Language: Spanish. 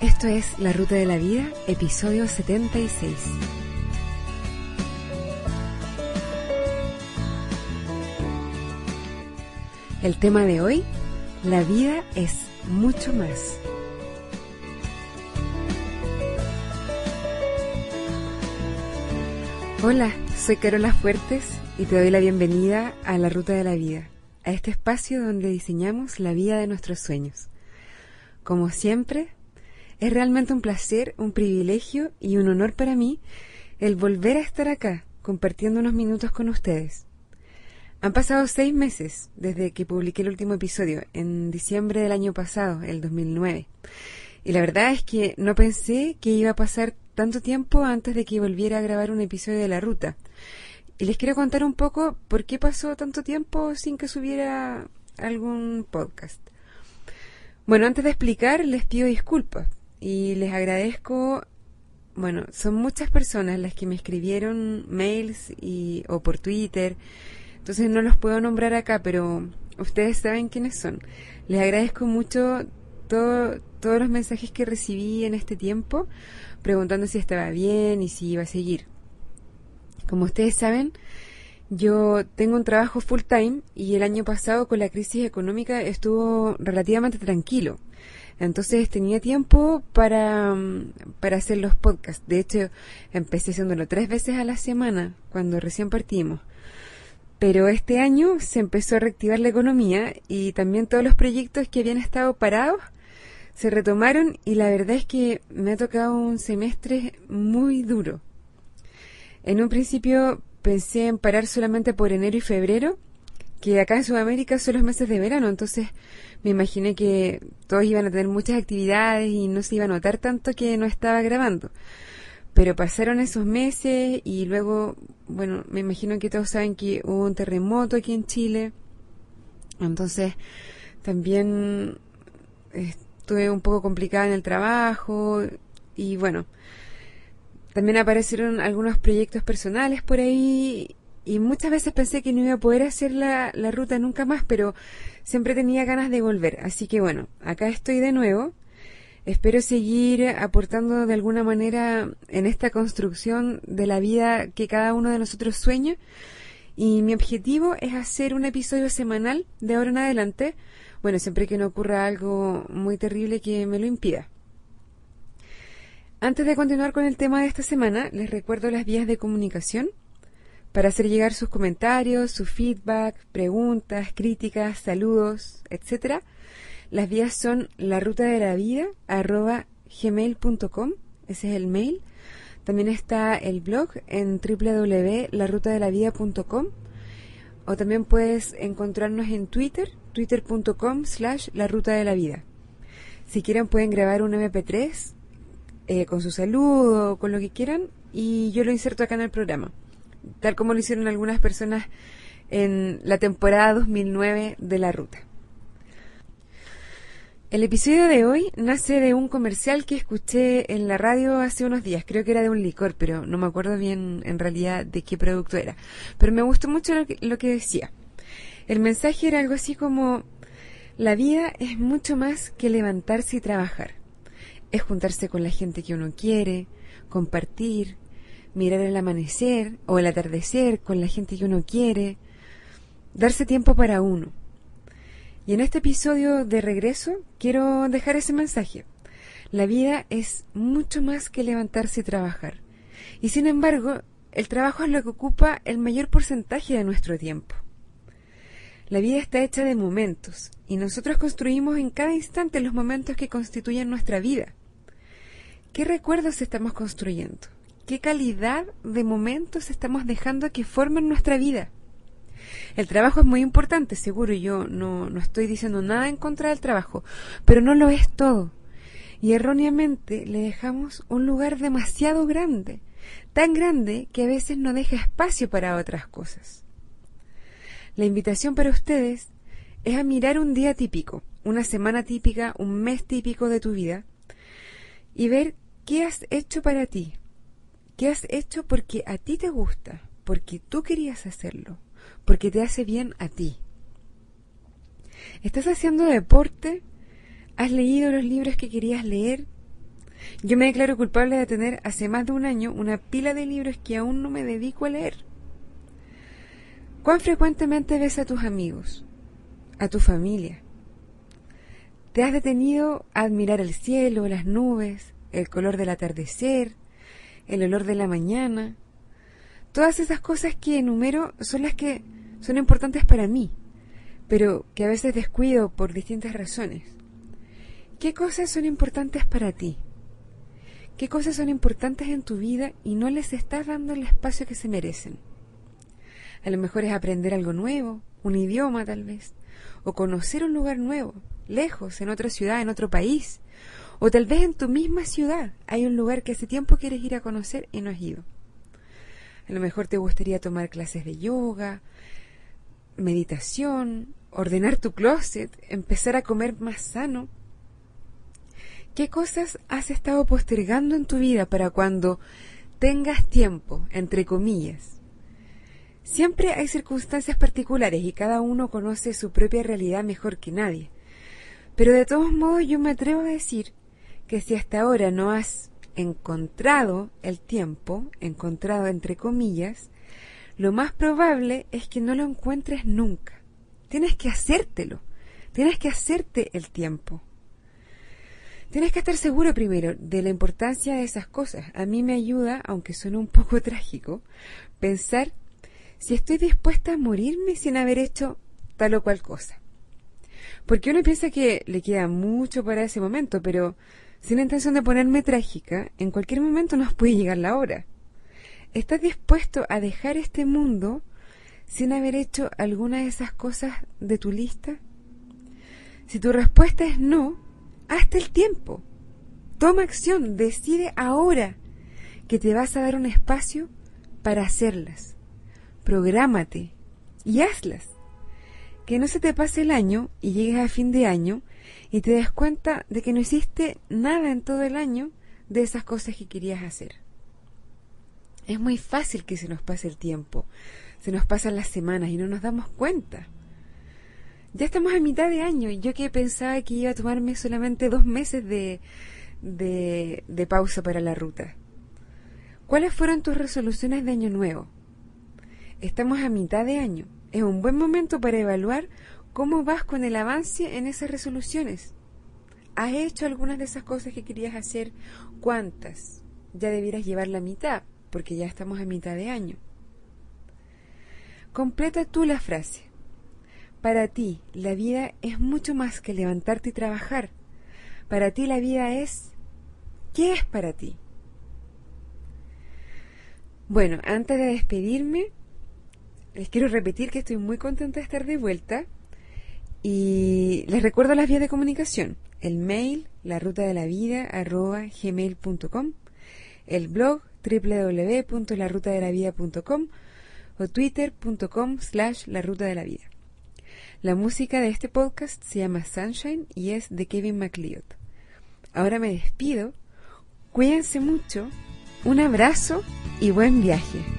Esto es La Ruta de la Vida, episodio 76. El tema de hoy, la vida es mucho más. Hola, soy Carola Fuertes y te doy la bienvenida a La Ruta de la Vida, a este espacio donde diseñamos la vida de nuestros sueños. Como siempre, es realmente un placer, un privilegio y un honor para mí el volver a estar acá compartiendo unos minutos con ustedes. Han pasado seis meses desde que publiqué el último episodio, en diciembre del año pasado, el 2009. Y la verdad es que no pensé que iba a pasar tanto tiempo antes de que volviera a grabar un episodio de La Ruta. Y les quiero contar un poco por qué pasó tanto tiempo sin que subiera algún podcast. Bueno, antes de explicar, les pido disculpas y les agradezco. Bueno, son muchas personas las que me escribieron mails y, o por Twitter, entonces no los puedo nombrar acá, pero ustedes saben quiénes son. Les agradezco mucho todo, todos los mensajes que recibí en este tiempo, preguntando si estaba bien y si iba a seguir. Como ustedes saben, yo tengo un trabajo full time y el año pasado con la crisis económica estuvo relativamente tranquilo. Entonces tenía tiempo para, para hacer los podcasts. De hecho, empecé haciéndolo tres veces a la semana cuando recién partimos. Pero este año se empezó a reactivar la economía y también todos los proyectos que habían estado parados se retomaron y la verdad es que me ha tocado un semestre muy duro. En un principio pensé en parar solamente por enero y febrero, que acá en Sudamérica son los meses de verano, entonces me imaginé que todos iban a tener muchas actividades y no se iba a notar tanto que no estaba grabando. Pero pasaron esos meses y luego, bueno, me imagino que todos saben que hubo un terremoto aquí en Chile. Entonces, también estuve un poco complicada en el trabajo y bueno, también aparecieron algunos proyectos personales por ahí y muchas veces pensé que no iba a poder hacer la, la ruta nunca más, pero siempre tenía ganas de volver. Así que bueno, acá estoy de nuevo. Espero seguir aportando de alguna manera en esta construcción de la vida que cada uno de nosotros sueña. Y mi objetivo es hacer un episodio semanal de ahora en adelante. Bueno, siempre que no ocurra algo muy terrible que me lo impida. Antes de continuar con el tema de esta semana, les recuerdo las vías de comunicación para hacer llegar sus comentarios, su feedback, preguntas, críticas, saludos, etc. Las vías son la ruta de la vida gmail.com, ese es el mail. También está el blog en www.larutadelavida.com o también puedes encontrarnos en Twitter, twitter.com slash la ruta de la vida. Si quieren pueden grabar un MP3 eh, con su saludo, con lo que quieran, y yo lo inserto acá en el programa tal como lo hicieron algunas personas en la temporada 2009 de la ruta. El episodio de hoy nace de un comercial que escuché en la radio hace unos días. Creo que era de un licor, pero no me acuerdo bien en realidad de qué producto era. Pero me gustó mucho lo que, lo que decía. El mensaje era algo así como, la vida es mucho más que levantarse y trabajar. Es juntarse con la gente que uno quiere, compartir, mirar el amanecer o el atardecer con la gente que uno quiere, darse tiempo para uno. Y en este episodio de regreso quiero dejar ese mensaje. La vida es mucho más que levantarse y trabajar. Y sin embargo, el trabajo es lo que ocupa el mayor porcentaje de nuestro tiempo. La vida está hecha de momentos y nosotros construimos en cada instante los momentos que constituyen nuestra vida. ¿Qué recuerdos estamos construyendo? Qué calidad de momentos estamos dejando que formen nuestra vida. El trabajo es muy importante, seguro, yo no, no estoy diciendo nada en contra del trabajo, pero no lo es todo. Y erróneamente le dejamos un lugar demasiado grande, tan grande que a veces no deja espacio para otras cosas. La invitación para ustedes es a mirar un día típico, una semana típica, un mes típico de tu vida y ver qué has hecho para ti, ¿Qué has hecho porque a ti te gusta, porque tú querías hacerlo, porque te hace bien a ti. ¿Estás haciendo deporte? ¿Has leído los libros que querías leer? Yo me declaro culpable de tener hace más de un año una pila de libros que aún no me dedico a leer. ¿Cuán frecuentemente ves a tus amigos, a tu familia? ¿Te has detenido a admirar el cielo, las nubes, el color del atardecer, el olor de la mañana? Todas esas cosas que enumero son las que son importantes para mí, pero que a veces descuido por distintas razones. ¿Qué cosas son importantes para ti? ¿Qué cosas son importantes en tu vida y no les estás dando el espacio que se merecen? A lo mejor es aprender algo nuevo, un idioma tal vez, o conocer un lugar nuevo, lejos, en otra ciudad, en otro país, o tal vez en tu misma ciudad hay un lugar que hace tiempo quieres ir a conocer y no has ido. A lo mejor te gustaría tomar clases de yoga, meditación, ordenar tu closet, empezar a comer más sano. ¿Qué cosas has estado postergando en tu vida para cuando tengas tiempo, entre comillas, Siempre hay circunstancias particulares y cada uno conoce su propia realidad mejor que nadie. Pero de todos modos yo me atrevo a decir que si hasta ahora no has encontrado el tiempo, encontrado entre comillas, lo más probable es que no lo encuentres nunca. Tienes que hacértelo, tienes que hacerte el tiempo. Tienes que estar seguro primero de la importancia de esas cosas. A mí me ayuda, aunque suene un poco trágico, pensar si estoy dispuesta a morirme sin haber hecho tal o cual cosa. Porque uno piensa que le queda mucho para ese momento, pero sin intención de ponerme trágica, en cualquier momento nos puede llegar la hora. ¿Estás dispuesto a dejar este mundo sin haber hecho alguna de esas cosas de tu lista? Si tu respuesta es no, hazte el tiempo. Toma acción, decide ahora que te vas a dar un espacio para hacerlas prográmate y hazlas. Que no se te pase el año y llegues a fin de año y te des cuenta de que no hiciste nada en todo el año de esas cosas que querías hacer. Es muy fácil que se nos pase el tiempo, se nos pasan las semanas y no nos damos cuenta. Ya estamos a mitad de año y yo que pensaba que iba a tomarme solamente dos meses de, de, de pausa para la ruta. ¿Cuáles fueron tus resoluciones de año nuevo? Estamos a mitad de año. Es un buen momento para evaluar cómo vas con el avance en esas resoluciones. ¿Has hecho algunas de esas cosas que querías hacer? ¿Cuántas? Ya debieras llevar la mitad, porque ya estamos a mitad de año. Completa tú la frase. Para ti, la vida es mucho más que levantarte y trabajar. Para ti la vida es... ¿Qué es para ti? Bueno, antes de despedirme, les quiero repetir que estoy muy contenta de estar de vuelta y les recuerdo las vías de comunicación. El mail, la ruta de la vida, arroba gmail.com, el blog www.larutadelavida.com o twitter.com slash la ruta de la vida. La música de este podcast se llama Sunshine y es de Kevin MacLeod. Ahora me despido. Cuídense mucho. Un abrazo y buen viaje.